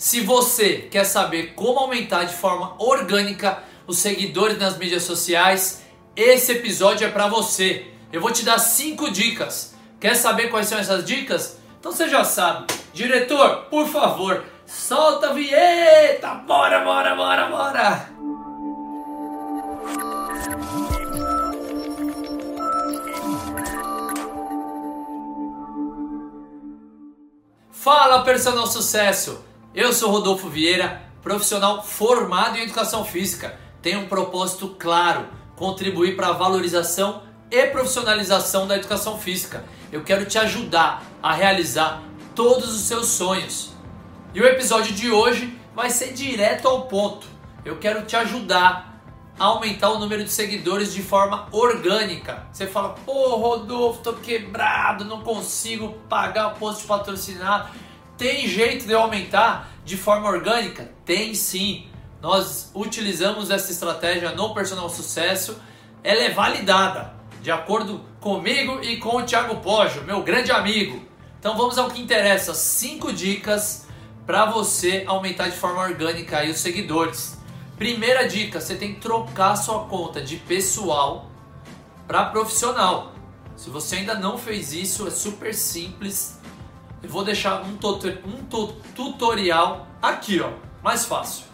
Se você quer saber como aumentar de forma orgânica os seguidores nas mídias sociais, esse episódio é para você. Eu vou te dar 5 dicas. Quer saber quais são essas dicas? Então você já sabe. Diretor, por favor, solta a vinheta! Bora, bora, bora, bora! Fala, personal sucesso! Eu sou Rodolfo Vieira, profissional formado em educação física. Tenho um propósito claro: contribuir para a valorização e profissionalização da educação física. Eu quero te ajudar a realizar todos os seus sonhos. E o episódio de hoje vai ser direto ao ponto. Eu quero te ajudar a aumentar o número de seguidores de forma orgânica. Você fala, pô, Rodolfo, tô quebrado, não consigo pagar o post patrocinado. Tem jeito de eu aumentar de forma orgânica? Tem sim. Nós utilizamos essa estratégia no Personal Sucesso. Ela é validada de acordo comigo e com o Thiago Poggio, meu grande amigo. Então vamos ao que interessa. Cinco dicas para você aumentar de forma orgânica aí os seguidores. Primeira dica, você tem que trocar sua conta de pessoal para profissional. Se você ainda não fez isso, é super simples eu vou deixar um, um tutorial aqui, ó, mais fácil,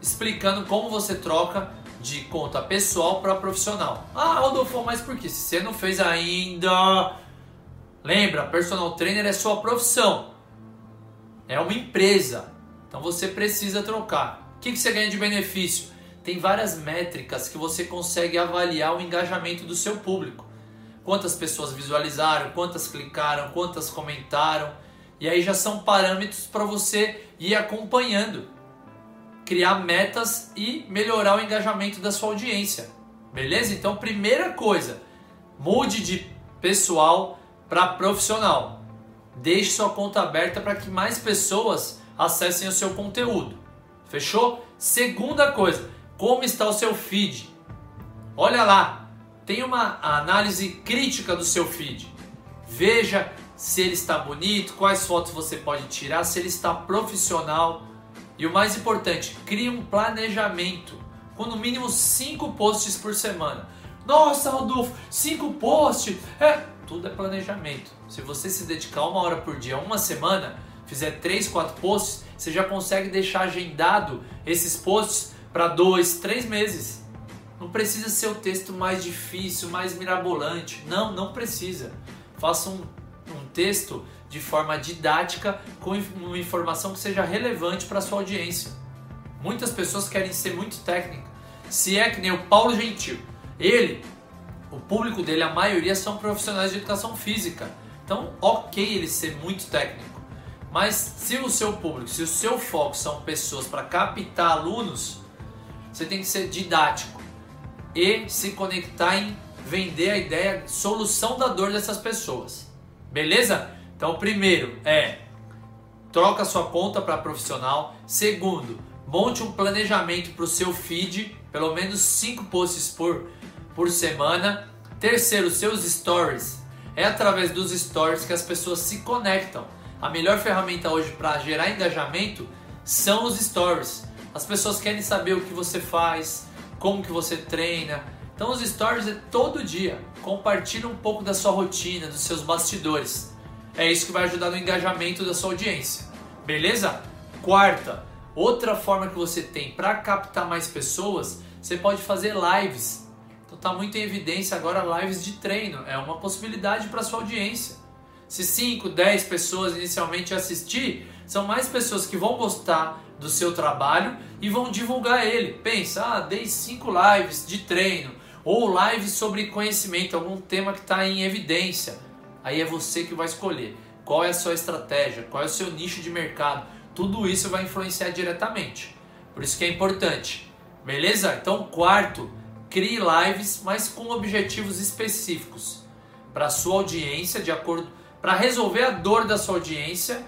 explicando como você troca de conta pessoal para profissional. Ah, Rodolfo, mas por que? Se você não fez ainda, lembra, personal trainer é sua profissão, é uma empresa, então você precisa trocar. O que, que você ganha de benefício? Tem várias métricas que você consegue avaliar o engajamento do seu público quantas pessoas visualizaram, quantas clicaram, quantas comentaram. E aí já são parâmetros para você ir acompanhando, criar metas e melhorar o engajamento da sua audiência. Beleza? Então, primeira coisa, mude de pessoal para profissional. Deixe sua conta aberta para que mais pessoas acessem o seu conteúdo. Fechou? Segunda coisa, como está o seu feed? Olha lá, tenha uma análise crítica do seu feed. Veja se ele está bonito, quais fotos você pode tirar, se ele está profissional. E o mais importante, crie um planejamento com no mínimo 5 posts por semana. Nossa, Rodolfo, 5 posts? É, tudo é planejamento. Se você se dedicar uma hora por dia, uma semana, fizer 3, 4 posts, você já consegue deixar agendado esses posts para 2, 3 meses. Não precisa ser o texto mais difícil, mais mirabolante. Não, não precisa. Faça um, um texto de forma didática com uma informação que seja relevante para sua audiência. Muitas pessoas querem ser muito técnicas. Se é que nem o Paulo Gentil, ele, o público dele, a maioria são profissionais de educação física. Então, ok ele ser muito técnico. Mas se o seu público, se o seu foco são pessoas para captar alunos, você tem que ser didático e se conectar em vender a ideia, solução da dor dessas pessoas. Beleza? Então, primeiro é troca sua conta para profissional. Segundo, monte um planejamento para o seu feed, pelo menos 5 posts por, por semana. Terceiro, seus stories. É através dos stories que as pessoas se conectam. A melhor ferramenta hoje para gerar engajamento são os stories. As pessoas querem saber o que você faz, como que você treina. Então os stories é todo dia. Compartilhe um pouco da sua rotina, dos seus bastidores. É isso que vai ajudar no engajamento da sua audiência. Beleza? Quarta, outra forma que você tem para captar mais pessoas, você pode fazer lives. Então tá muito em evidência agora lives de treino, é uma possibilidade para sua audiência. Se 5, 10 pessoas inicialmente assistir, são mais pessoas que vão gostar do seu trabalho e vão divulgar ele. Pensa, ah, dei cinco lives de treino ou lives sobre conhecimento, algum tema que está em evidência. Aí é você que vai escolher qual é a sua estratégia, qual é o seu nicho de mercado. Tudo isso vai influenciar diretamente. Por isso que é importante. Beleza? Então, quarto, crie lives, mas com objetivos específicos para sua audiência, de acordo para resolver a dor da sua audiência.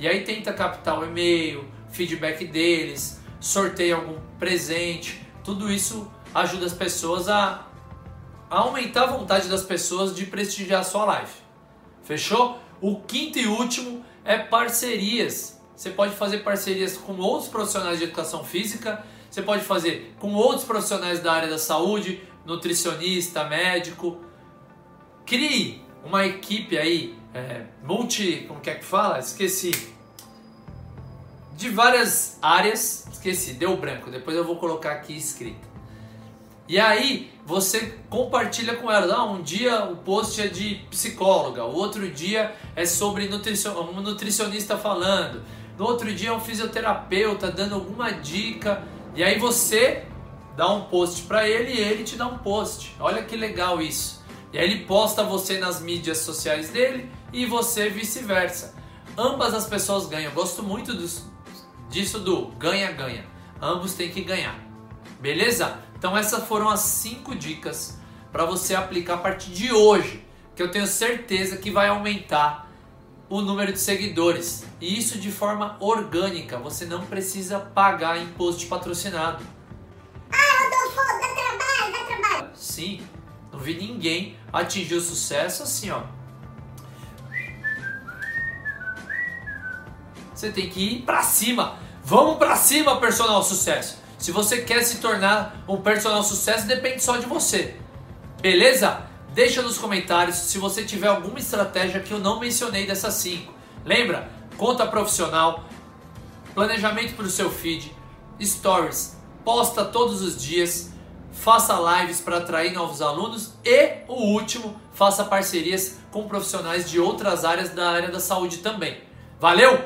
E aí tenta captar o e-mail, feedback deles, sorteia algum presente. Tudo isso ajuda as pessoas a, a aumentar a vontade das pessoas de prestigiar a sua live. Fechou? O quinto e último é parcerias. Você pode fazer parcerias com outros profissionais de educação física, você pode fazer com outros profissionais da área da saúde, nutricionista, médico. Crie uma equipe aí, é, multi. Como que é que fala? Esqueci. De várias áreas, esqueci, deu branco, depois eu vou colocar aqui escrito. E aí você compartilha com ela. Ah, um dia o post é de psicóloga, o outro dia é sobre nutricion... um nutricionista falando, no outro dia é um fisioterapeuta dando alguma dica. E aí você dá um post para ele e ele te dá um post. Olha que legal isso. E aí ele posta você nas mídias sociais dele e você vice-versa. Ambas as pessoas ganham. Eu gosto muito dos, disso do ganha-ganha. Ambos têm que ganhar. Beleza? Então essas foram as cinco dicas para você aplicar a partir de hoje, que eu tenho certeza que vai aumentar o número de seguidores. E isso de forma orgânica, você não precisa pagar imposto patrocinado. Ah, Rodolfo, dá trabalho, dá trabalho. Sim, não vi ninguém atingir o sucesso assim, ó. Você tem que ir para cima. Vamos para cima, personal sucesso. Se você quer se tornar um personal sucesso, depende só de você. Beleza? Deixa nos comentários se você tiver alguma estratégia que eu não mencionei dessas cinco. Lembra? Conta profissional, planejamento para o seu feed, stories, posta todos os dias, faça lives para atrair novos alunos e o último, faça parcerias com profissionais de outras áreas da área da saúde também. Valeu?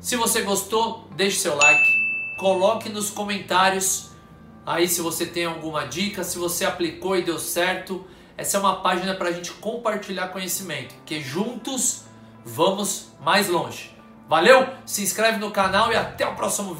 Se você gostou, deixe seu like Coloque nos comentários aí se você tem alguma dica, se você aplicou e deu certo. Essa é uma página para a gente compartilhar conhecimento, que juntos vamos mais longe. Valeu? Se inscreve no canal e até o próximo vídeo.